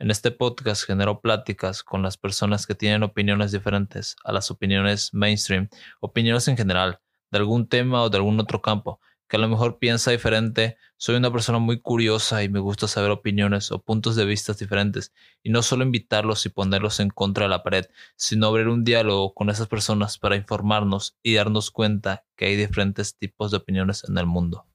En este podcast genero pláticas con las personas que tienen opiniones diferentes a las opiniones mainstream, opiniones en general, de algún tema o de algún otro campo, que a lo mejor piensa diferente. Soy una persona muy curiosa y me gusta saber opiniones o puntos de vista diferentes, y no solo invitarlos y ponerlos en contra de la pared, sino abrir un diálogo con esas personas para informarnos y darnos cuenta que hay diferentes tipos de opiniones en el mundo.